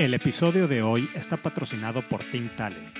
El episodio de hoy está patrocinado por Think Talent.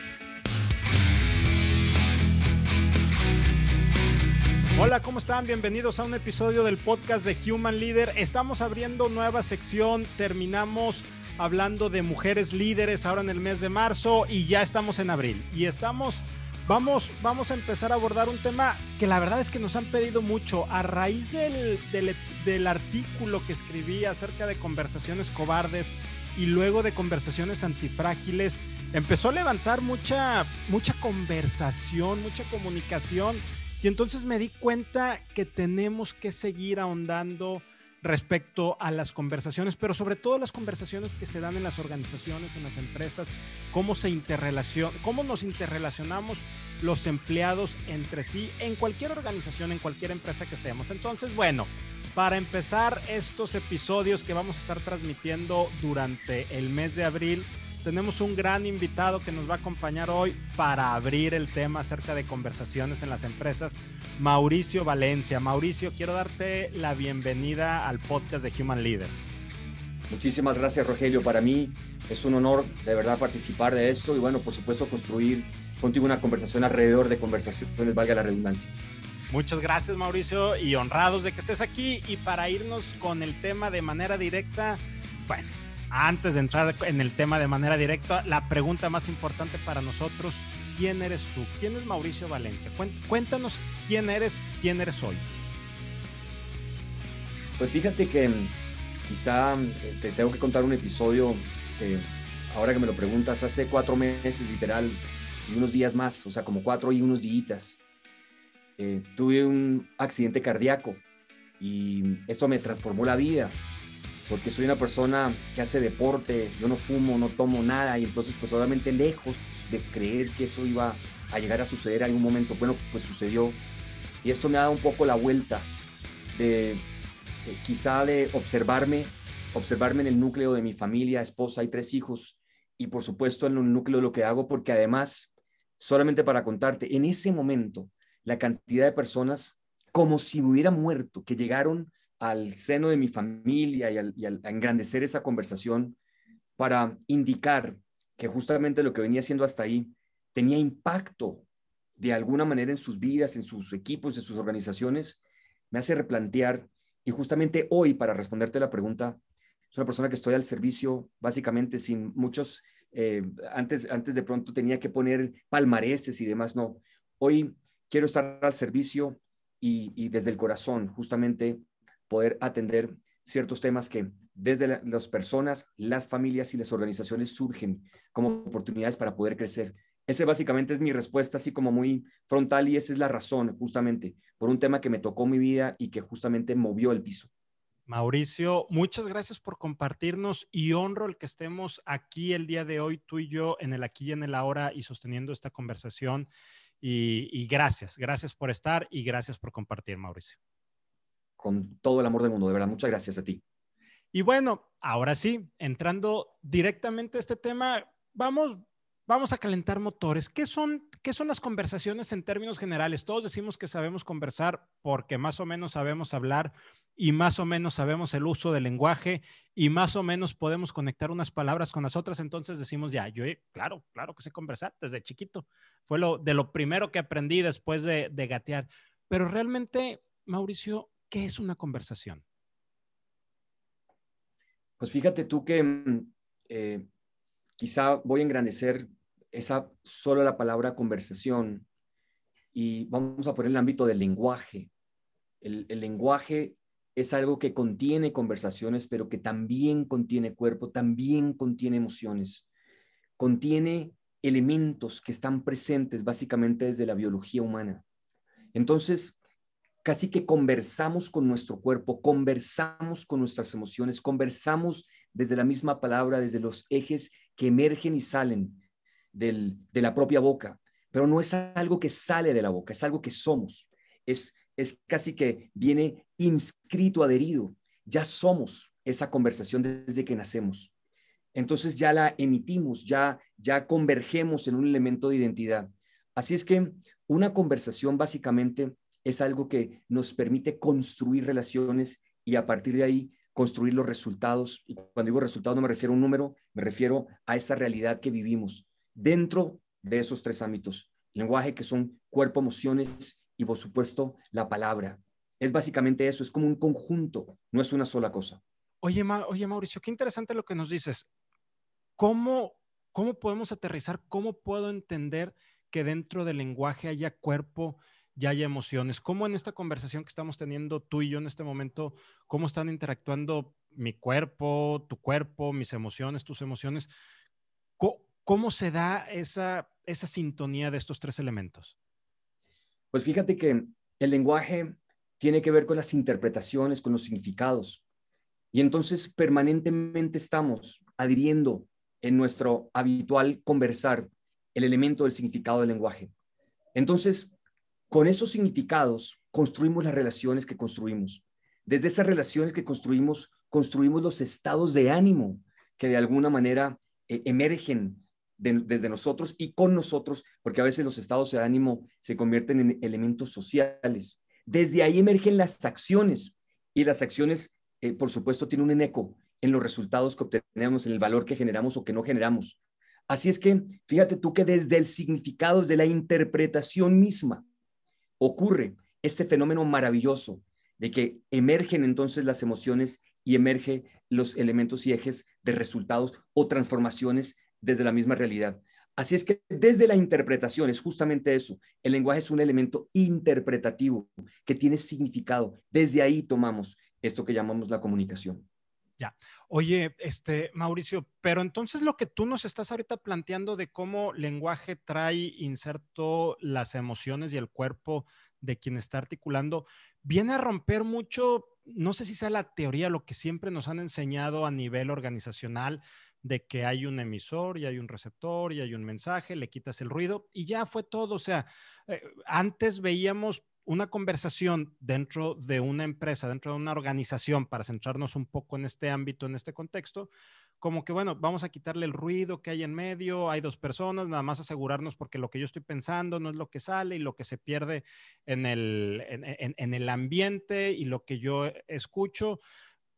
Hola, ¿cómo están? Bienvenidos a un episodio del podcast de Human Leader. Estamos abriendo nueva sección, terminamos hablando de mujeres líderes ahora en el mes de marzo y ya estamos en abril. Y estamos, vamos, vamos a empezar a abordar un tema que la verdad es que nos han pedido mucho. A raíz del artículo que escribí acerca de conversaciones cobardes, y luego de conversaciones antifrágiles empezó a levantar mucha, mucha conversación, mucha comunicación y entonces me di cuenta que tenemos que seguir ahondando respecto a las conversaciones, pero sobre todo las conversaciones que se dan en las organizaciones, en las empresas, cómo se interrelaciona, cómo nos interrelacionamos los empleados entre sí en cualquier organización, en cualquier empresa que estemos. Entonces, bueno, para empezar estos episodios que vamos a estar transmitiendo durante el mes de abril, tenemos un gran invitado que nos va a acompañar hoy para abrir el tema acerca de conversaciones en las empresas, Mauricio Valencia. Mauricio, quiero darte la bienvenida al podcast de Human Leader. Muchísimas gracias, Rogelio. Para mí es un honor de verdad participar de esto y bueno, por supuesto, construir contigo una conversación alrededor de conversaciones, valga la redundancia. Muchas gracias Mauricio y honrados de que estés aquí y para irnos con el tema de manera directa, bueno, antes de entrar en el tema de manera directa, la pregunta más importante para nosotros, ¿quién eres tú? ¿Quién es Mauricio Valencia? Cuéntanos quién eres, quién eres hoy. Pues fíjate que mm, quizá eh, te tengo que contar un episodio que ahora que me lo preguntas, hace cuatro meses literal y unos días más, o sea, como cuatro y unos días eh, tuve un accidente cardíaco y esto me transformó la vida porque soy una persona que hace deporte, yo no fumo, no tomo nada y entonces pues obviamente lejos de creer que eso iba a llegar a suceder en un momento, bueno, pues sucedió. Y esto me ha dado un poco la vuelta de, quizá de observarme, observarme en el núcleo de mi familia, esposa y tres hijos y por supuesto en el núcleo de lo que hago porque además, solamente para contarte, en ese momento la cantidad de personas como si hubiera muerto, que llegaron al seno de mi familia y, al, a engrandecer esa conversación para indicar que justamente lo que venía haciendo hasta ahí tenía impacto de alguna manera en sus vidas, en sus equipos, en sus organizaciones, me hace replantear. Y justamente hoy, para responderte la pregunta, soy una persona que estoy al servicio básicamente sin muchos, eh, antes, antes de pronto tenía que poner palmareses y demás, no. Hoy quiero estar al servicio y, desde el corazón justamente poder atender ciertos temas que desde las personas, las familias y las organizaciones surgen como oportunidades para poder crecer. Ese básicamente es mi respuesta, así como muy frontal, y esa es la razón, justamente, por un tema que me tocó mi vida y que justamente movió el piso. Mauricio, muchas gracias por compartirnos y honro el que estemos aquí el día de hoy, tú y yo, en el aquí y en el ahora y sosteniendo esta conversación. Y, gracias, gracias por estar y gracias por compartir, Mauricio. Con todo el amor del mundo, de verdad, muchas gracias a ti. Y bueno, ahora sí, entrando directamente a este tema, vamos, vamos a calentar motores. ¿Qué son, ¿Qué son las conversaciones en términos generales? Todos decimos que sabemos conversar porque más o menos sabemos hablar, y más o menos sabemos el uso del lenguaje y más o menos podemos conectar unas palabras con las otras, entonces decimos, ya, yo, claro, claro que sé conversar desde chiquito. Fue lo, de lo primero que aprendí después de, gatear. Pero realmente, Mauricio, ¿qué es una conversación? Pues fíjate tú que mm, eh, quizá voy a engrandecer esa solo la palabra conversación y vamos a poner el ámbito del lenguaje. El, el lenguaje es algo que contiene conversaciones, pero que también contiene cuerpo, también contiene emociones, contiene elementos que están presentes básicamente desde la biología humana. Entonces, casi que conversamos con nuestro cuerpo, conversamos con nuestras emociones, conversamos desde la misma palabra, desde los ejes que emergen y salen de la propia boca, pero no es algo que sale de la boca, es algo que somos, es es casi que viene inscrito, adherido. Ya somos esa conversación desde que nacemos. Entonces ya la emitimos, ya, ya convergemos en un elemento de identidad. Así es que una conversación básicamente es algo que nos permite construir relaciones y a partir de ahí construir los resultados. Y cuando digo resultados no me refiero a un número, me refiero a esa realidad que vivimos dentro de esos tres ámbitos. Lenguaje que son cuerpo, emociones y por supuesto la palabra. Es básicamente eso, es como un conjunto, no es una sola cosa. Oye, oye Mauricio, qué interesante lo que nos dices. ¿Cómo, ¿Cómo podemos aterrizar? ¿Cómo puedo entender que dentro del lenguaje haya cuerpo, ya haya emociones. ¿Cómo en esta conversación que estamos teniendo tú y yo en este momento, cómo están interactuando mi cuerpo, tu cuerpo, mis emociones, tus emociones? ¿Cómo, se da esa, esa sintonía de estos tres elementos? Pues fíjate que el lenguaje tiene que ver con las interpretaciones, con los significados. Y entonces permanentemente estamos adhiriendo en nuestro habitual conversar el elemento del significado del lenguaje. Entonces, con esos significados construimos las relaciones que construimos. Desde esas relaciones que construimos, construimos los estados de ánimo que de alguna manera eh, emergen desde nosotros y con nosotros, porque a veces los estados de ánimo se convierten en elementos sociales. Desde ahí emergen las acciones y las acciones, eh, por supuesto, tienen un eco en los resultados que obtenemos, en el valor que generamos o que no generamos. Así es que fíjate tú que desde el significado, desde la interpretación misma, ocurre ese fenómeno maravilloso de que emergen entonces las emociones y emergen los elementos y ejes de resultados o transformaciones desde la misma realidad. Así es que desde la interpretación es justamente eso. El lenguaje es un elemento interpretativo que tiene significado. Desde ahí tomamos esto que llamamos la comunicación. Ya. Oye, este, Mauricio, pero entonces lo que tú nos estás ahorita planteando de cómo lenguaje trae inserto las emociones y el cuerpo de quien está articulando, viene a romper mucho, no sé si sea la teoría, lo que siempre nos han enseñado a nivel organizacional, de que hay un emisor y hay un receptor y hay un mensaje, le quitas el ruido y ya fue todo. O sea, eh, antes veíamos una conversación dentro de una empresa, dentro de una organización, para centrarnos un poco en este ámbito, en este contexto, como que, bueno, vamos a quitarle el ruido que hay en medio, hay dos personas, nada más asegurarnos porque lo que yo estoy pensando no es lo que sale y lo que se pierde en el, en, el ambiente y lo que yo escucho.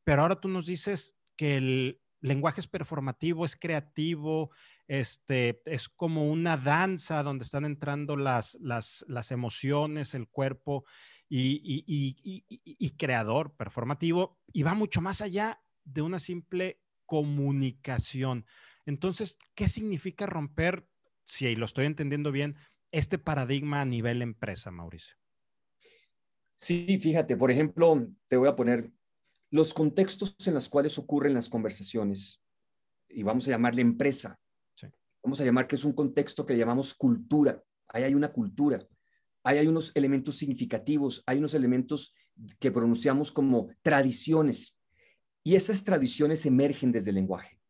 Pero ahora tú nos dices que el lenguaje es performativo, es creativo, este, es como una danza donde están entrando las, las, emociones, el cuerpo y, creador performativo, y va mucho más allá de una simple comunicación. Entonces, ¿qué significa romper, si lo estoy entendiendo bien, este paradigma a nivel empresa, Mauricio? Sí, fíjate, por ejemplo, te voy a poner los contextos en los cuales ocurren las conversaciones, y vamos a llamarle empresa, vamos a llamar que es un contexto que llamamos cultura. Ahí hay una cultura, ahí hay unos elementos significativos, hay unos elementos que pronunciamos como tradiciones. Y esas tradiciones emergen desde el lenguaje.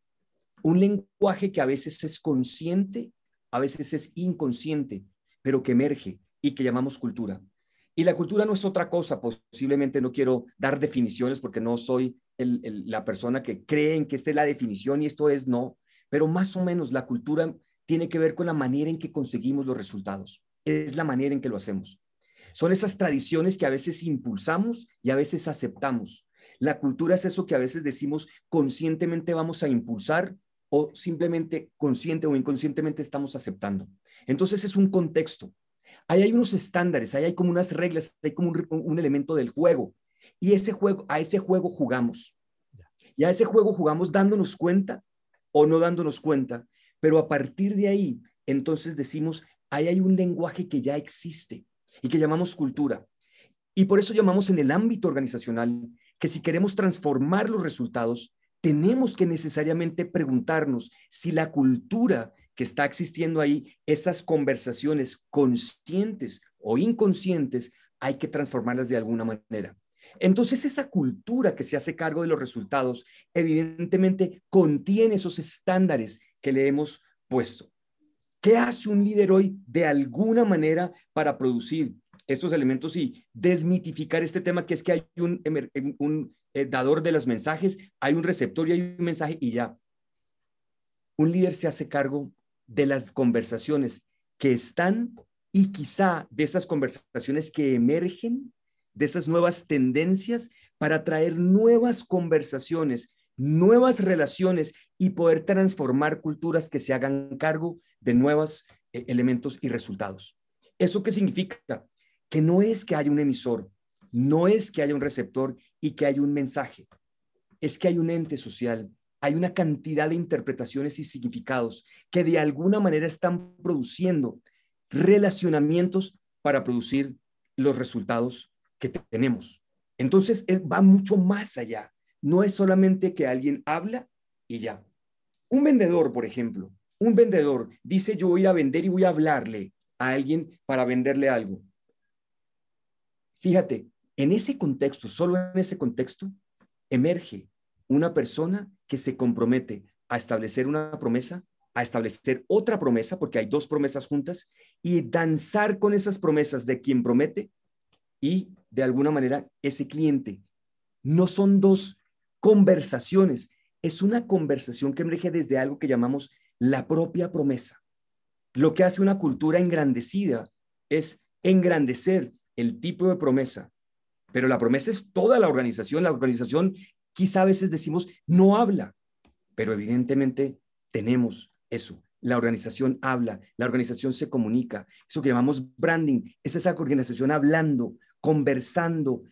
Un lenguaje que a veces es consciente, a veces es inconsciente, pero que emerge y que llamamos cultura. Y la cultura no es otra cosa, posiblemente no quiero dar definiciones porque no soy la persona que cree en que esta es la definición y esto es no pero más o menos la cultura tiene que ver con la manera en que conseguimos los resultados. Es la manera en que lo hacemos. Son esas tradiciones que a veces impulsamos y a veces aceptamos. La cultura es eso que a veces decimos conscientemente vamos a impulsar o simplemente consciente o inconscientemente estamos aceptando. Entonces es un contexto. Ahí hay unos estándares, ahí hay como unas reglas, hay como un, un elemento del juego. Y ese juego, a ese juego jugamos. Y a ese juego jugamos dándonos cuenta o no dándonos cuenta, pero a partir de ahí, entonces decimos, ahí hay un lenguaje que ya existe y que llamamos cultura. Y por eso llamamos en el ámbito organizacional que si queremos transformar los resultados, tenemos que necesariamente preguntarnos si la cultura que está existiendo ahí, esas conversaciones conscientes o inconscientes, hay que transformarlas de alguna manera. Entonces, esa cultura que se hace cargo de los resultados, evidentemente contiene esos estándares que le hemos puesto. ¿Qué hace un líder hoy de alguna manera para producir estos elementos y desmitificar este tema que es que hay un, eh, dador de los mensajes, hay un receptor y hay un mensaje y ya? Un líder se hace cargo de las conversaciones que están y quizá de esas conversaciones que emergen de esas nuevas tendencias para traer nuevas conversaciones, nuevas relaciones y poder transformar culturas que se hagan cargo de nuevos eh, elementos y resultados. ¿Eso qué significa? Que no es que haya un emisor, no es que haya un receptor y que haya un mensaje, es que hay un ente social, hay una cantidad de interpretaciones y significados que de alguna manera están produciendo relacionamientos para producir los resultados que tenemos. Entonces, va mucho más allá. No es solamente que alguien habla y ya. Un vendedor, por ejemplo, un vendedor dice yo voy a vender y voy a hablarle a alguien para venderle algo. Fíjate, en ese contexto, solo en ese contexto, emerge una persona que se compromete a establecer una promesa, a establecer otra promesa, porque hay dos promesas juntas, y danzar con esas promesas de quien promete y de alguna manera ese cliente. No son dos conversaciones, es una conversación que emerge desde algo que llamamos la propia promesa. Lo que hace una cultura engrandecida es engrandecer el tipo de promesa, pero la promesa es toda la organización. La organización Quizá a veces decimos, no habla, pero evidentemente tenemos eso. La organización habla, la organización se comunica. Eso que llamamos branding es esa organización hablando, conversando,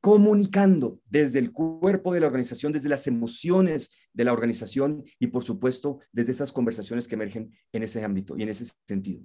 comunicando desde el cuerpo de la organización, desde las emociones de la organización y por supuesto desde esas conversaciones que emergen en ese ámbito y en ese sentido.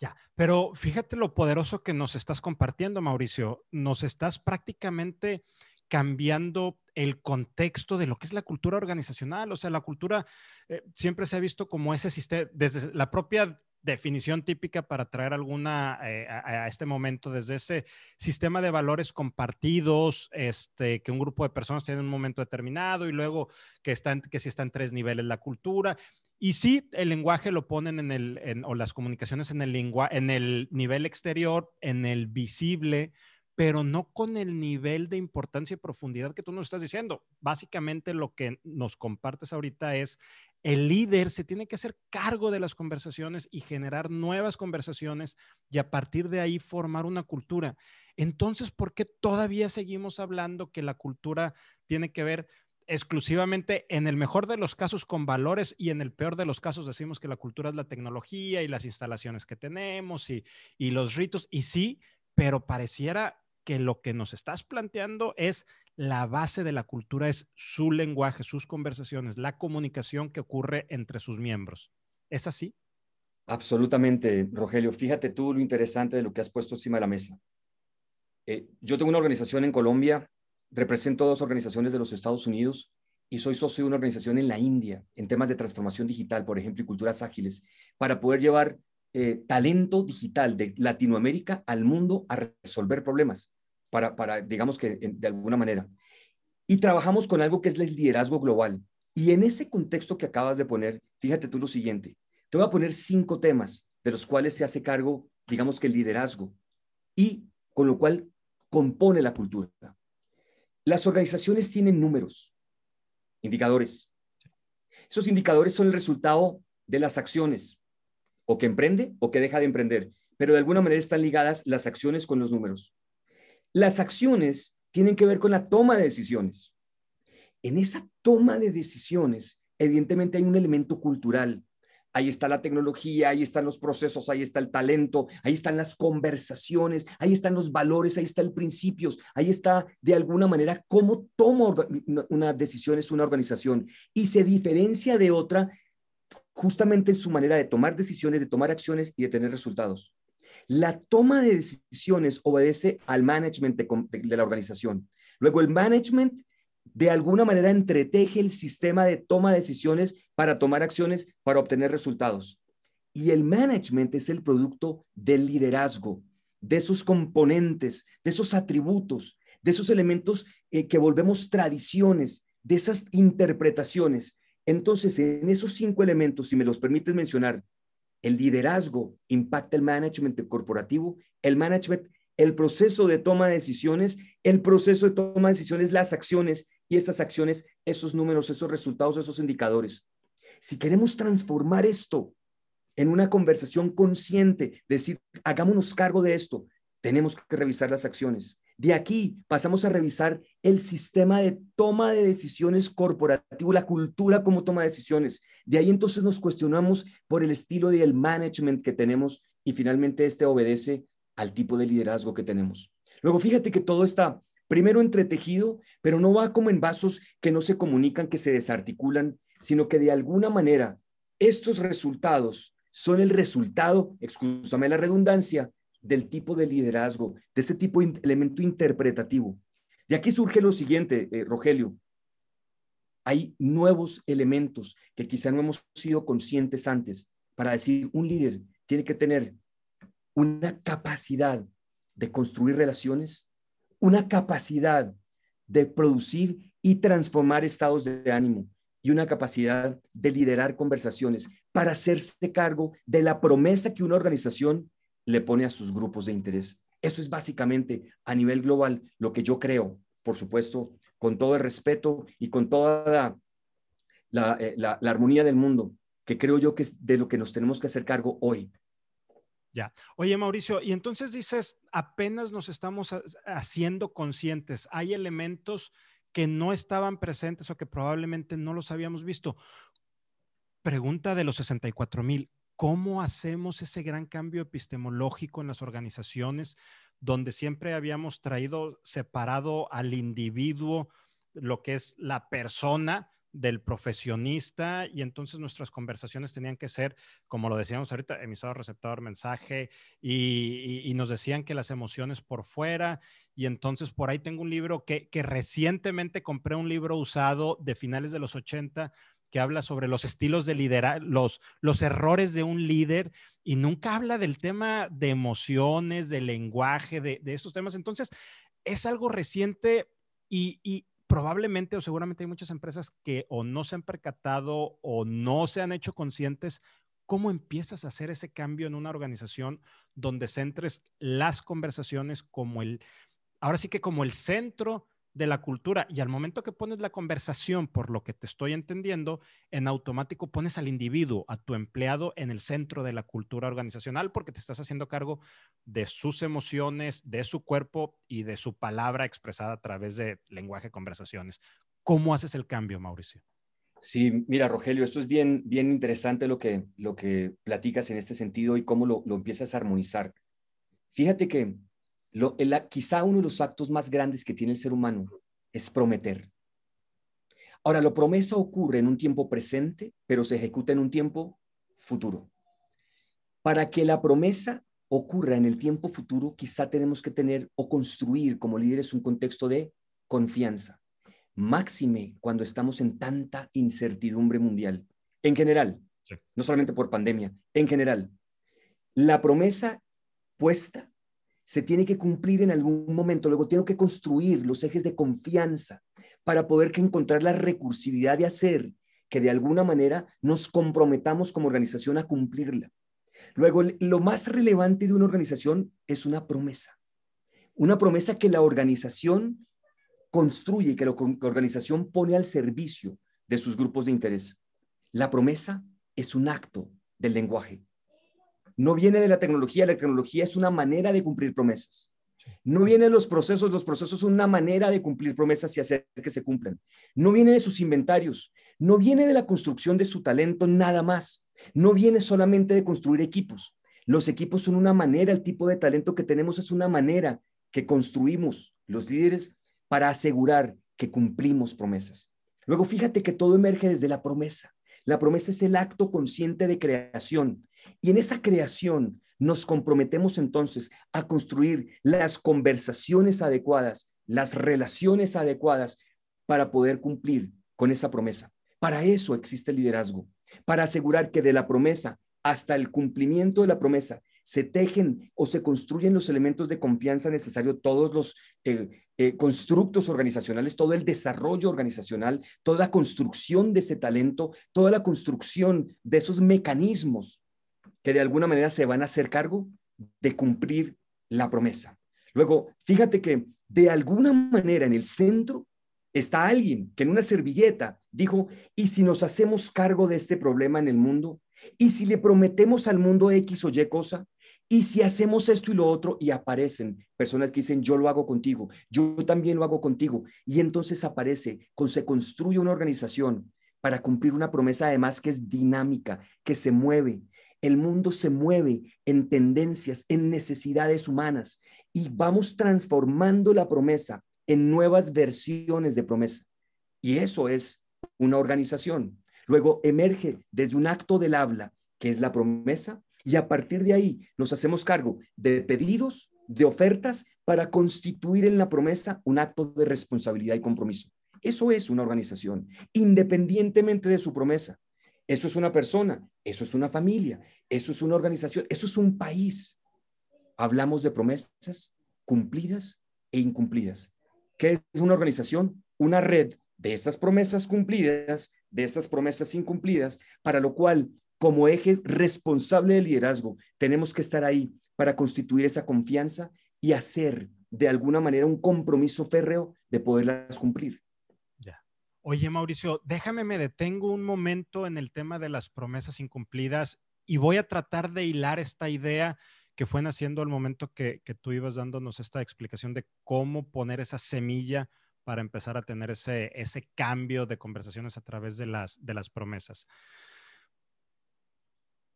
Ya, pero fíjate lo poderoso que nos estás compartiendo, Mauricio. Nos estás prácticamente cambiando el contexto de lo que es la cultura organizacional. O sea, la cultura eh, siempre se ha visto como ese sistema, desde la propia definición típica para traer alguna eh, a, este momento desde ese sistema de valores compartidos, este, que un grupo de personas tiene en un momento determinado y luego que, están, que si está en tres niveles la cultura. Y sí, el lenguaje lo ponen en el, o las comunicaciones en el, en el nivel exterior, en el visible, pero no con el nivel de importancia y profundidad que tú nos estás diciendo. Básicamente lo que nos compartes ahorita es el líder se tiene que hacer cargo de las conversaciones y generar nuevas conversaciones y a partir de ahí formar una cultura. Entonces, ¿por qué todavía seguimos hablando que la cultura tiene que ver exclusivamente en el mejor de los casos con valores y en el peor de los casos decimos que la cultura es la tecnología y las instalaciones que tenemos y, y los ritos? Y sí, pero pareciera que lo que nos estás planteando es la base de la cultura, es su lenguaje, sus conversaciones, la comunicación que ocurre entre sus miembros. ¿Es así? Absolutamente, Rogelio. Fíjate tú lo interesante de lo que has puesto encima de la mesa. Eh, yo tengo una organización en Colombia, represento dos organizaciones de los Estados Unidos y soy socio de una organización en la India en temas de transformación digital, por ejemplo, y culturas ágiles, para poder llevar eh, talento digital de Latinoamérica al mundo a resolver problemas, para, digamos que de alguna manera. Y trabajamos con algo que es el liderazgo global. Y en ese contexto que acabas de poner, fíjate tú lo siguiente, te voy a poner cinco temas de los cuales se hace cargo, digamos que el liderazgo, y con lo cual compone la cultura. Las organizaciones tienen números, indicadores. Esos indicadores son el resultado de las acciones, o que emprende o que deja de emprender, pero de alguna manera están ligadas las acciones con los números. Las acciones tienen que ver con la toma de decisiones. En esa toma de decisiones, evidentemente hay un elemento cultural. Ahí está la tecnología, ahí están los procesos, ahí está el talento, ahí están las conversaciones, ahí están los valores, ahí están los principios, ahí está de alguna manera cómo toma una decisión es una organización y se diferencia de otra justamente en su manera de tomar decisiones, de tomar acciones y de tener resultados. La toma de decisiones obedece al management de, la organización. Luego el management de alguna manera entreteje el sistema de toma de decisiones para tomar acciones, para obtener resultados. Y el management es el producto del liderazgo, de esos componentes, de esos atributos, de esos elementos eh, que volvemos tradiciones, de esas interpretaciones entonces, en esos cinco elementos, si me los permites mencionar, el liderazgo impacta el management corporativo, el management, el proceso de toma de decisiones, el proceso de toma de decisiones, las acciones y estas acciones, esos números, esos resultados, esos indicadores. Si queremos transformar esto en una conversación consciente, decir, hagámonos cargo de esto, tenemos que revisar las acciones. De aquí pasamos a revisar el sistema de toma de decisiones corporativo, la cultura como toma de decisiones. De ahí entonces nos cuestionamos por el estilo del management que tenemos y finalmente este obedece al tipo de liderazgo que tenemos. Luego fíjate que todo está primero entretejido, pero no va como en vasos que no se comunican, que se desarticulan, sino que de alguna manera estos resultados son el resultado, excúsame la redundancia, del tipo de liderazgo, de este tipo de elemento interpretativo. De aquí surge lo siguiente, eh, Rogelio. Hay nuevos elementos que quizá no hemos sido conscientes antes para decir un líder tiene que tener una capacidad de construir relaciones, una capacidad de producir y transformar estados de ánimo y una capacidad de liderar conversaciones para hacerse cargo de la promesa que una organización le pone a sus grupos de interés. Eso es básicamente a nivel global lo que yo creo, por supuesto, con todo el respeto y con toda la, eh, armonía del mundo, que creo yo que es de lo que nos tenemos que hacer cargo hoy. Ya. Oye, Mauricio, y entonces dices, apenas nos estamos haciendo conscientes. Hay elementos que no estaban presentes o que probablemente no los habíamos visto. Pregunta de los 64 mil. ¿Cómo hacemos ese gran cambio epistemológico en las organizaciones donde siempre habíamos traído separado al individuo, lo que es la persona del profesionista y entonces nuestras conversaciones tenían que ser, como lo decíamos ahorita, emisor, receptor, mensaje y, nos decían que las emociones por fuera y entonces por ahí tengo un libro que, recientemente compré un libro usado de finales de los 80 que habla sobre los estilos de liderar, los, los errores de un líder y nunca habla del tema de emociones, de lenguaje, de, de estos temas. Entonces, es algo reciente y, y, probablemente o seguramente hay muchas empresas que o no se han percatado o no se han hecho conscientes. ¿Cómo empiezas a hacer ese cambio en una organización donde centres las conversaciones como el, ahora sí que como el centro de la cultura y al momento que pones la conversación, por lo que te estoy entendiendo, en automático pones al individuo, a tu empleado en el centro de la cultura organizacional porque te estás haciendo cargo de sus emociones, de su cuerpo y de su palabra expresada a través de lenguaje conversaciones. ¿Cómo haces el cambio, Mauricio? Sí, mira, Rogelio, esto es bien, bien interesante lo que, lo que platicas en este sentido y cómo lo, lo empiezas a armonizar. Fíjate que quizá uno de los actos más grandes que tiene el ser humano es prometer. Ahora, la promesa ocurre en un tiempo presente, pero se ejecuta en un tiempo futuro. Para que la promesa ocurra en el tiempo futuro, quizá tenemos que tener o construir como líderes un contexto de confianza. Máxime cuando estamos en tanta incertidumbre mundial. En general, no solamente por pandemia, en general. La promesa puesta se tiene que cumplir en algún momento, luego tengo que construir los ejes de confianza para poder que encontrar la recursividad de hacer que de alguna manera nos comprometamos como organización a cumplirla. Luego, lo más relevante de una organización es una promesa. Una promesa que la organización construye y que la organización pone al servicio de sus grupos de interés. La promesa es un acto del lenguaje no viene de la tecnología, la tecnología es una manera de cumplir promesas. No viene de los procesos, los procesos son una manera de cumplir promesas y hacer que se cumplan. No viene de sus inventarios, no viene de la construcción de su talento nada más. No viene solamente de construir equipos. Los equipos son una manera, el tipo de talento que tenemos es una manera que construimos los líderes para asegurar que cumplimos promesas. Luego fíjate que todo emerge desde la promesa. La promesa es el acto consciente de creación. Y en esa creación nos comprometemos entonces a construir las conversaciones adecuadas, las relaciones adecuadas para poder cumplir con esa promesa. Para eso existe el liderazgo, para asegurar que de la promesa hasta el cumplimiento de la promesa se tejen o se construyen los elementos de confianza necesarios, todos los eh, eh, constructos organizacionales, todo el desarrollo organizacional, toda la construcción de ese talento, toda la construcción de esos mecanismos que de alguna manera se van a hacer cargo de cumplir la promesa. Luego, fíjate que de alguna manera en el centro está alguien que en una servilleta dijo, ¿y si nos hacemos cargo de este problema en el mundo? ¿Y si le prometemos al mundo X o Y cosa? Y si hacemos esto y lo otro y aparecen personas que dicen, yo lo hago contigo, yo también lo hago contigo, y entonces aparece, se construye una organización para cumplir una promesa además que es dinámica, que se mueve. El mundo se mueve en tendencias, en necesidades humanas, y vamos transformando la promesa en nuevas versiones de promesa. Y eso es una organización. Luego emerge desde un acto del habla, que es la promesa, y a partir de ahí nos hacemos cargo de pedidos, de ofertas, para constituir en la promesa un acto de responsabilidad y compromiso. Eso es una organización, independientemente de su promesa. Eso es una persona, eso es una familia, eso es una organización, eso es un país. Hablamos de promesas cumplidas e incumplidas. ¿Qué es una organización? Una red de esas promesas cumplidas, de esas promesas incumplidas, para lo cual como eje responsable de liderazgo, tenemos que estar ahí para constituir esa confianza y hacer de alguna manera un compromiso férreo de poderlas cumplir. Oye, Mauricio, déjame me detengo un momento en el tema de las promesas incumplidas y voy a tratar de hilar esta idea que fue naciendo al momento que, que tú ibas dándonos esta explicación de cómo poner esa semilla para empezar a tener ese, ese cambio de conversaciones a través de las, de las promesas.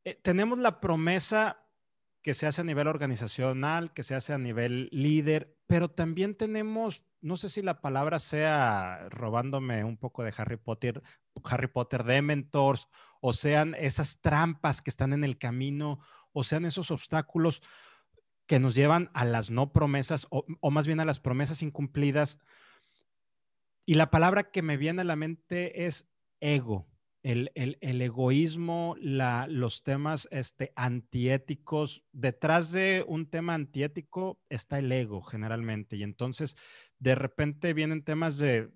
Eh, tenemos la promesa que se hace a nivel organizacional, que se hace a nivel líder, pero también tenemos, no sé si la palabra sea robándome un poco de Harry Potter, Harry Potter de mentors, o sean esas trampas que están en el camino, o sean esos obstáculos que nos llevan a las no promesas, o, o más bien a las promesas incumplidas. Y la palabra que me viene a la mente es ego el, egoísmo, los temas este, antiéticos. Detrás de un tema antiético está el ego generalmente. Y entonces de repente vienen temas de,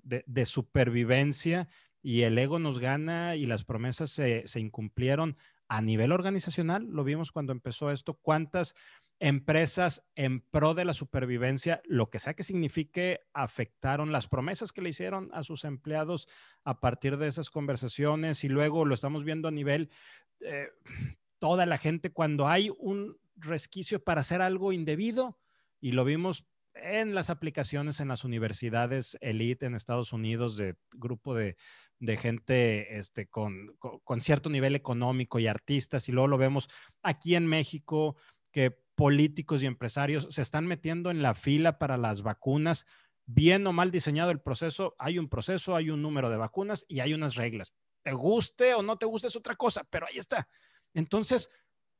supervivencia y el ego nos gana y las promesas se incumplieron a nivel organizacional. Lo vimos cuando empezó esto. ¿Cuántas empresas en pro de la supervivencia, lo que sea que signifique, afectaron las promesas que le hicieron a sus empleados a partir de esas conversaciones y luego lo estamos viendo a nivel eh, toda la gente cuando hay un resquicio para hacer algo indebido y lo vimos en las aplicaciones en las universidades elite en Estados Unidos de grupo de, gente este, con, con, cierto nivel económico y artistas y luego lo vemos aquí en México que políticos y empresarios se están metiendo en la fila para las vacunas. Bien o mal diseñado el proceso, hay un proceso, hay un número de vacunas y hay unas reglas. Te guste o no te guste es otra cosa, pero ahí está. Entonces,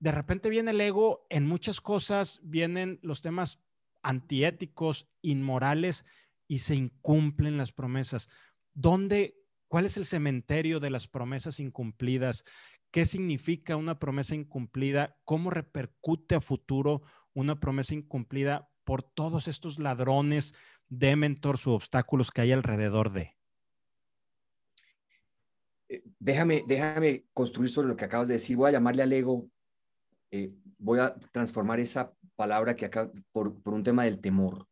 de repente viene el ego en muchas cosas, vienen los temas antiéticos, inmorales y se incumplen las promesas. ¿Dónde, cuál es el cementerio de las promesas incumplidas? qué significa una promesa incumplida, cómo repercute a futuro una promesa incumplida por todos estos ladrones de mentores o obstáculos que hay alrededor de. Eh, déjame, déjame construir sobre lo que acabas de decir. Voy a llamarle al ego, eh, voy a transformar esa palabra que acá por, por un tema del temor.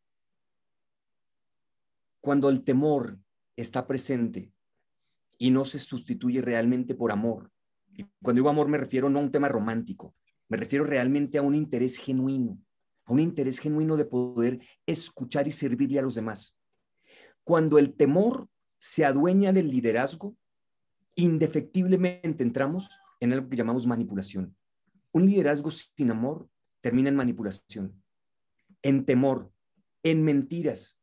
Cuando el temor está presente y no se sustituye realmente por amor, cuando digo amor me refiero no a un tema romántico, me refiero realmente a un interés genuino, a un interés genuino de poder escuchar y servirle a los demás. Cuando el temor se adueña del liderazgo, indefectiblemente entramos en algo que llamamos manipulación. Un liderazgo sin amor termina en manipulación, en temor, en mentiras,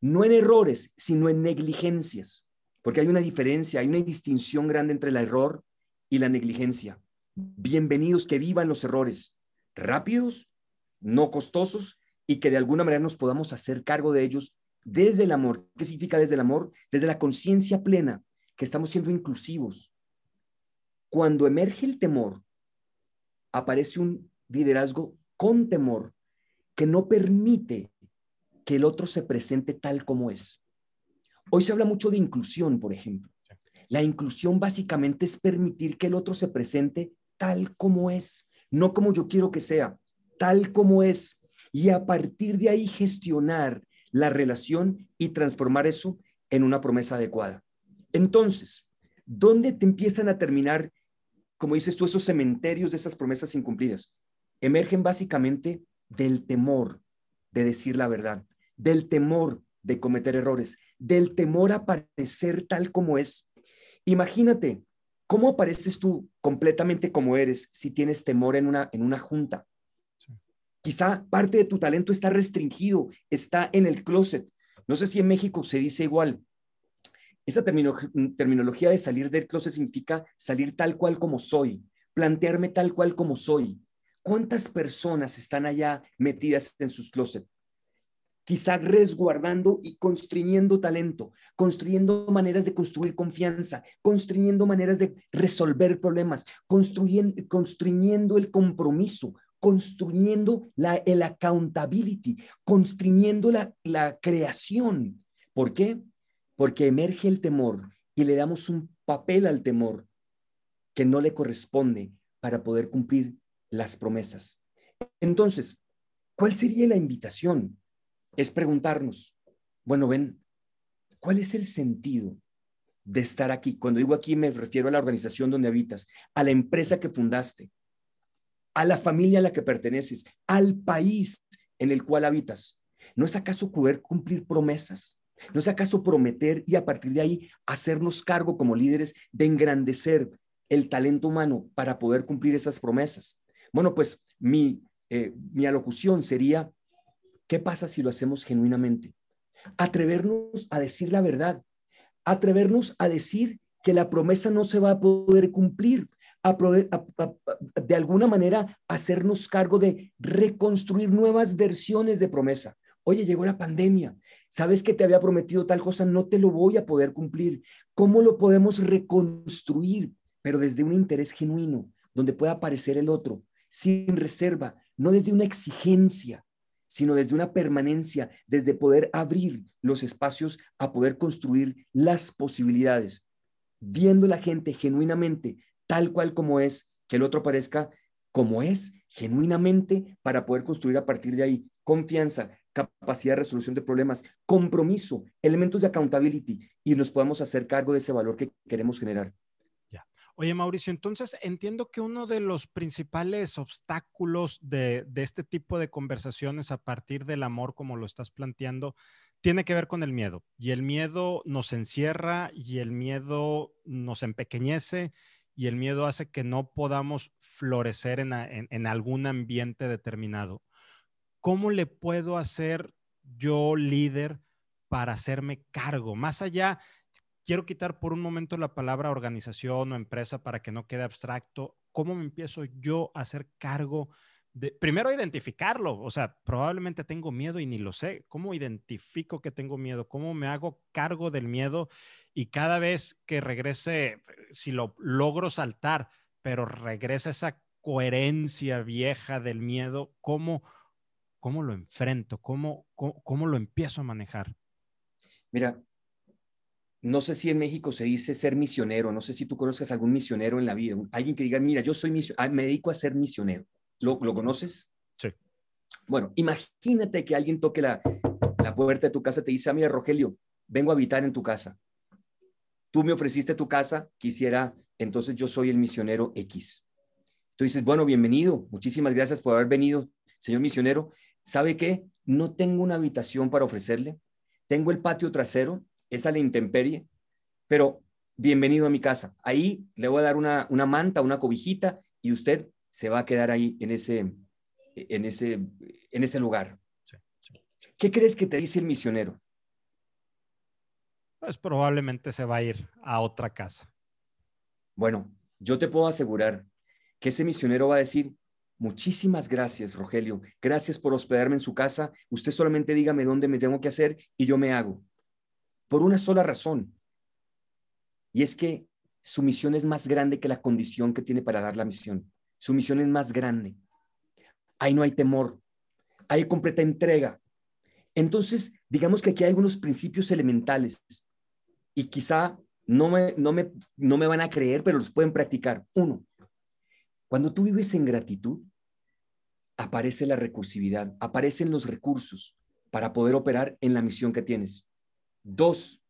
no en errores, sino en negligencias, porque hay una diferencia, hay una distinción grande entre el error y la negligencia. Bienvenidos que vivan los errores, rápidos, no costosos y que de alguna manera nos podamos hacer cargo de ellos desde el amor. ¿Qué significa desde el amor? Desde la conciencia plena, que estamos siendo inclusivos. Cuando emerge el temor, aparece un liderazgo con temor que no permite que el otro se presente tal como es. Hoy se habla mucho de inclusión, por ejemplo. La inclusión básicamente es permitir que el otro se presente tal como es, no como yo quiero que sea, tal como es. Y a partir de ahí gestionar la relación y transformar eso en una promesa adecuada. Entonces, ¿dónde te empiezan a terminar, como dices tú, esos cementerios de esas promesas incumplidas? emergen básicamente del temor de decir la verdad, del temor de cometer errores, del temor a parecer tal como es. Imagínate, ¿cómo apareces tú completamente como eres si tienes temor en una, en una junta? Quizá parte de tu talento está restringido, está en el closet. No sé si en México se dice igual. Esa terminología de salir del closet significa salir tal cual como soy, plantearme tal cual como soy. ¿Cuántas personas están allá metidas en sus closets? Quizá resguardando y construyendo talento, construyendo maneras de construir confianza, construyendo maneras de resolver problemas, construyendo, construyendo el compromiso, construyendo la, el accountability, construyendo la, la creación. ¿Por qué? Porque emerge el temor y le damos un papel al temor que no le corresponde para poder cumplir las promesas. Entonces, ¿cuál sería la invitación? Es preguntarnos, bueno, ven, ¿cuál es el sentido de estar aquí? Cuando digo aquí me refiero a la organización donde habitas, a la empresa que fundaste, a la familia a la que perteneces, al país en el cual habitas. ¿No es acaso poder cumplir promesas? ¿No es acaso prometer y a partir de ahí hacernos cargo como líderes de engrandecer el talento humano para poder cumplir esas promesas? Bueno, pues mi, eh, mi alocución sería, ¿qué pasa si lo hacemos genuinamente? Atrevernos a decir la verdad, atrevernos a decir que la promesa no se va a poder cumplir, de alguna manera hacernos cargo de reconstruir nuevas versiones de promesa. Oye, llegó la pandemia, sabes que te había prometido tal cosa, no te lo voy a poder cumplir. ¿Cómo lo podemos reconstruir? pero desde un interés genuino, donde pueda aparecer el otro, sin reserva, no desde una exigencia, sino desde una permanencia, desde poder abrir los espacios a poder construir las posibilidades, viendo la gente genuinamente, tal cual como es, que el otro parezca como es, genuinamente, para poder construir a partir de ahí confianza, capacidad de resolución de problemas, compromiso, elementos de accountability y nos podamos hacer cargo de ese valor que queremos generar. Oye, Mauricio, entonces entiendo que uno de los principales obstáculos de, este tipo de conversaciones a partir del amor, como lo estás planteando, tiene que ver con el miedo. Y el miedo nos encierra y el miedo nos empequeñece y el miedo hace que no podamos florecer en algún ambiente determinado. ¿Cómo le puedo hacer yo líder para hacerme cargo? Más allá, quiero quitar por un momento la palabra organización o empresa para que no quede abstracto. ¿Cómo me empiezo yo a hacer cargo de, primero identificarlo? O sea, probablemente tengo miedo y ni lo sé. ¿Cómo identifico que tengo miedo? ¿Cómo me hago cargo del miedo? Y cada vez que regrese, si lo logro saltar, pero regresa esa coherencia vieja del miedo, ¿cómo, cómo lo enfrento? ¿Cómo, cómo, cómo lo empiezo a manejar? Mira, no sé si en México se dice ser misionero, no sé si tú conozcas algún misionero en la vida, alguien que diga, mira, yo soy misionero, ah, me dedico a ser misionero. ¿Lo, ¿Lo, conoces? Sí. Bueno, imagínate que alguien toque la, la puerta de tu casa y te dice, ah, mira, Rogelio, vengo a habitar en tu casa. Tú me ofreciste tu casa, quisiera, entonces yo soy el misionero X. Tú dices, bueno, bienvenido, muchísimas gracias por haber venido, señor misionero. ¿Sabe qué? No tengo una habitación para ofrecerle, tengo el patio trasero, es a la intemperie, pero bienvenido a mi casa. Ahí le voy a dar una, una manta, una cobijita y usted se va a quedar ahí en ese, en ese, en ese lugar. ¿Qué crees que te dice el misionero? Pues probablemente se va a ir a otra casa. Bueno, yo te puedo asegurar que ese misionero va a decir, muchísimas gracias, Rogelio, gracias por hospedarme en su casa, usted solamente dígame dónde me tengo que hacer y yo me hago por una sola razón. Y es que su misión es más grande que la condición que tiene para dar la misión. Su misión es más grande. Ahí no hay temor, hay completa entrega. Entonces, digamos que aquí hay algunos principios elementales y quizá no me, no me, no me van a creer, pero los pueden practicar. Uno, cuando tú vives en gratitud, aparece la recursividad, aparecen los recursos para poder operar en la misión que tienes. Dos,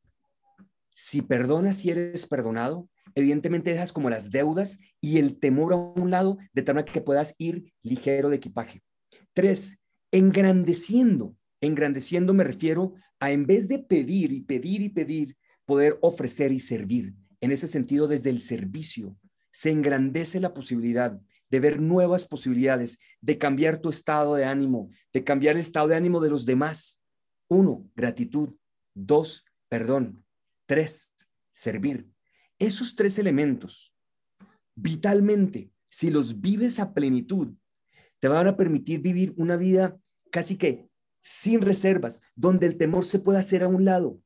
Si perdonas y eres perdonado, evidentemente dejas como las deudas y el temor a un lado de tal manera que puedas ir ligero de equipaje. Tres, engrandeciendo. Engrandeciendo me refiero a en vez de pedir y pedir y pedir, poder ofrecer y servir. En ese sentido, desde el servicio, se engrandece la posibilidad de ver nuevas posibilidades, de cambiar tu estado de ánimo, de cambiar el estado de ánimo de los demás. Uno, gratitud. Dos, perdón. Tres, servir. Esos tres elementos, vitalmente, si los vives a plenitud, te van a permitir vivir una vida casi que sin reservas, donde el temor se pueda hacer a un lado.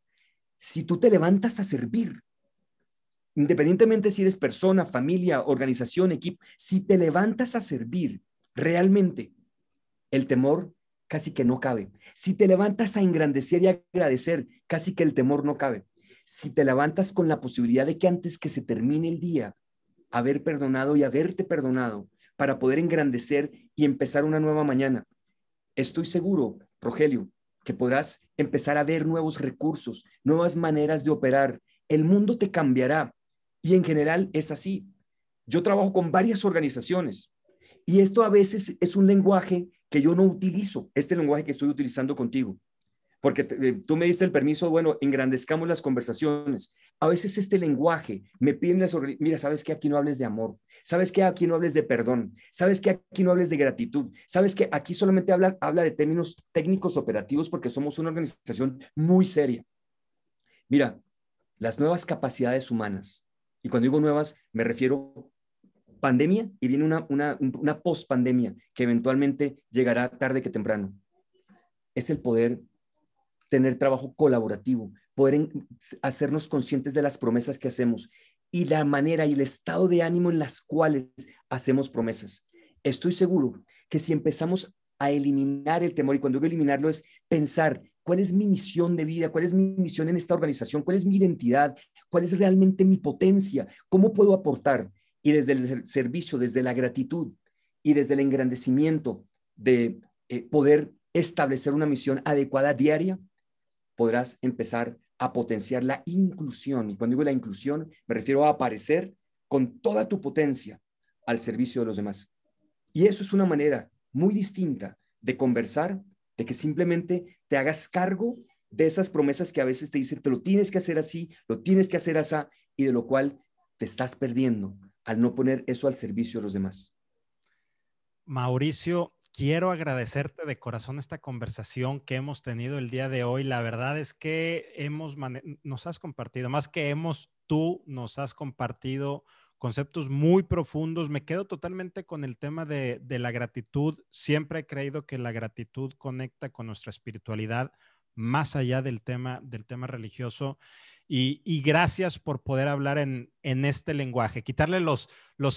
Si tú te levantas a servir, independientemente si eres persona, familia, organización, equipo, si te levantas a servir realmente, el temor casi que no cabe. Si te levantas a engrandecer y agradecer, casi que el temor no cabe. Si te levantas con la posibilidad de que antes que se termine el día, haber perdonado y haberte perdonado para poder engrandecer y empezar una nueva mañana, estoy seguro, Rogelio, que podrás empezar a ver nuevos recursos, nuevas maneras de operar. El mundo te cambiará y en general es así. Yo trabajo con varias organizaciones y esto a veces es un lenguaje que yo no utilizo, este lenguaje que estoy utilizando contigo, porque eh, tú me diste el permiso, bueno, engrandezcamos las conversaciones. A veces este lenguaje me piden mira, ¿sabes que aquí no hables de amor? ¿Sabes que aquí no hables de perdón? ¿Sabes que aquí no hables de gratitud? ¿Sabes que aquí solamente habla, habla de términos técnicos operativos porque somos una organización muy seria? Mira, las nuevas capacidades humanas, y cuando digo nuevas, me refiero pandemia y viene una, una, una post-pandemia que eventualmente llegará tarde que temprano. Es el poder tener trabajo colaborativo, poder hacernos conscientes de las promesas que hacemos y la manera y el estado de ánimo en las cuales hacemos promesas. Estoy seguro que si empezamos a eliminar el temor, y cuando digo eliminarlo es pensar cuál es mi misión de vida, cuál es mi misión en esta organización, cuál es mi identidad, cuál es realmente mi potencia, cómo puedo aportar. Y desde el servicio, desde la gratitud y desde el engrandecimiento de eh, poder establecer una misión adecuada diaria, podrás empezar a potenciar la inclusión. Y cuando digo la inclusión, me refiero a aparecer con toda tu potencia al servicio de los demás. Y eso es una manera muy distinta de conversar, de que simplemente te hagas cargo de esas promesas que a veces te dicen, te lo tienes que hacer así, lo tienes que hacer así, y de lo cual te estás perdiendo al no poner eso al servicio de los demás. Mauricio, quiero agradecerte de corazón esta conversación que hemos tenido el día de hoy. La verdad es que hemos, nos has compartido, más que hemos, tú nos has compartido conceptos muy profundos. Me quedo totalmente con el tema de, de, la gratitud. Siempre he creído que la gratitud conecta con nuestra espiritualidad más allá del tema, del tema religioso. Y, gracias por poder hablar en, este lenguaje, quitarle los,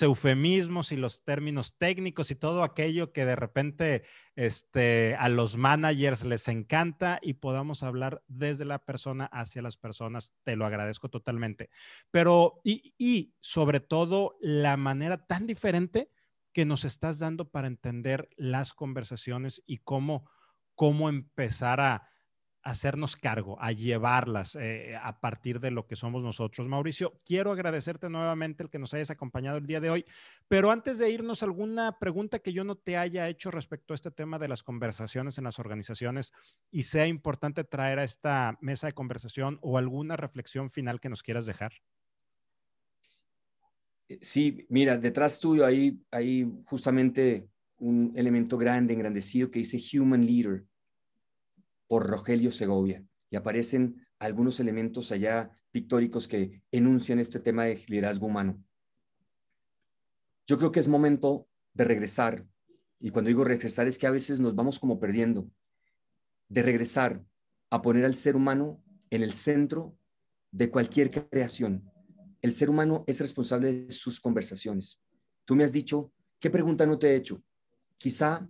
eufemismos y los términos técnicos y todo aquello que de repente este, a los managers les encanta y podamos hablar desde la persona hacia las personas. Te lo agradezco totalmente. Pero, y, y sobre todo, la manera tan diferente que nos estás dando para entender las conversaciones y cómo, cómo empezar a hacernos cargo, a llevarlas eh, a partir de lo que somos nosotros. Mauricio, quiero agradecerte nuevamente el que nos hayas acompañado el día de hoy, pero antes de irnos, alguna pregunta que yo no te haya hecho respecto a este tema de las conversaciones en las organizaciones y sea importante traer a esta mesa de conversación o alguna reflexión final que nos quieras dejar. Eh, sí, mira, detrás tuyo hay, hay justamente un elemento grande, engrandecido que dice Human Leader por Rogelio Segovia y aparecen algunos elementos allá pictóricos que enuncian este tema de liderazgo humano. Yo creo que es momento de regresar, y cuando digo regresar es que a veces nos vamos como perdiendo, de regresar a poner al ser humano en el centro de cualquier creación. El ser humano es responsable de sus conversaciones. Tú me has dicho, ¿qué pregunta no te he hecho? Quizá,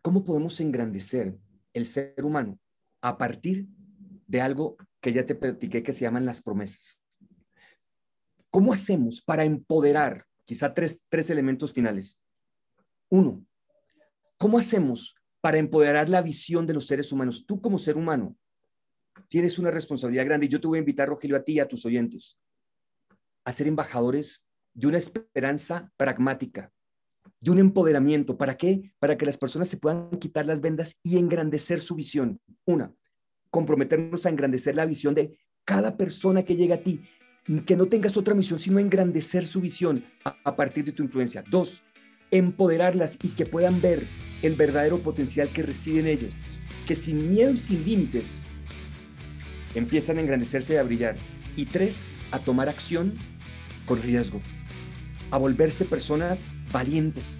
¿cómo podemos engrandecer el ser humano a partir de algo que ya te platiqué que se llaman las promesas. ¿Cómo hacemos para empoderar? Quizá tres, tres elementos finales. Uno, ¿cómo hacemos para empoderar la visión de los seres humanos? Tú como ser humano, tienes una responsabilidad grande y yo te voy a invitar, Rogelio, a ti y a tus oyentes a ser embajadores de una esperanza pragmática, de un empoderamiento. ¿Para qué? Para que las personas se puedan quitar las vendas y engrandecer su visión. Una, comprometernos a engrandecer la visión de cada persona que llega a ti, que no tengas otra misión sino engrandecer su visión a, partir de tu influencia. Dos, empoderarlas y que puedan ver el verdadero potencial que reside en ellos, que sin miedo y sin límites empiezan a engrandecerse y a brillar. Y tres, a tomar acción con riesgo, a volverse personas valientes.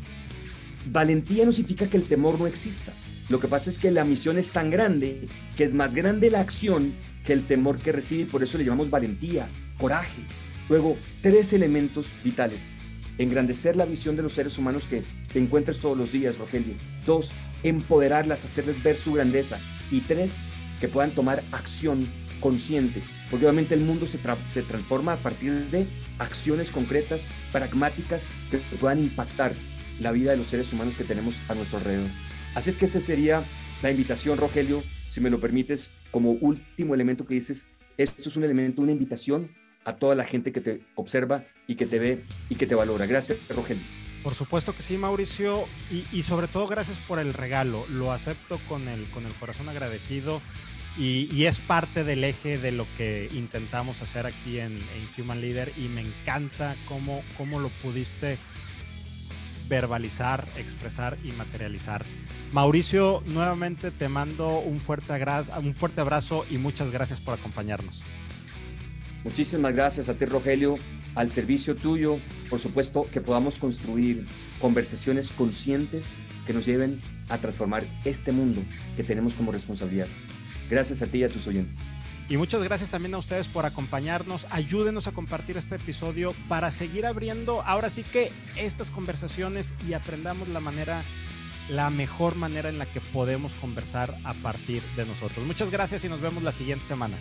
Valentía no significa que el temor no exista. Lo que pasa es que la misión es tan grande que es más grande la acción que el temor que recibe y por eso le llamamos valentía, coraje. Luego, tres elementos vitales. Engrandecer la visión de los seres humanos que te encuentres todos los días, Rogelio. Dos, empoderarlas, hacerles ver su grandeza. Y tres, que puedan tomar acción consciente, porque obviamente el mundo se, se transforma a partir de acciones concretas, pragmáticas, que puedan impactar la vida de los seres humanos que tenemos a nuestro alrededor. Así es que esa sería la invitación, Rogelio, si me lo permites, como último elemento que dices, esto es un elemento, una invitación a toda la gente que te observa y que te ve y que te valora. Gracias, Rogelio. Por supuesto que sí, Mauricio, y, sobre todo gracias por el regalo. Lo acepto con el, con el corazón agradecido y, es parte del eje de lo que intentamos hacer aquí en, Human Leader y me encanta cómo, cómo lo pudiste verbalizar, expresar y materializar. Mauricio, nuevamente te mando un fuerte, un fuerte abrazo y muchas gracias por acompañarnos. Muchísimas gracias a ti, Rogelio, al servicio tuyo, por supuesto, que podamos construir conversaciones conscientes que nos lleven a transformar este mundo que tenemos como responsabilidad. Gracias a ti y a tus oyentes. Y muchas gracias también a ustedes por acompañarnos. Ayúdenos a compartir este episodio para seguir abriendo ahora sí que estas conversaciones y aprendamos la manera, la mejor manera en la que podemos conversar a partir de nosotros. Muchas gracias y nos vemos la siguiente semana.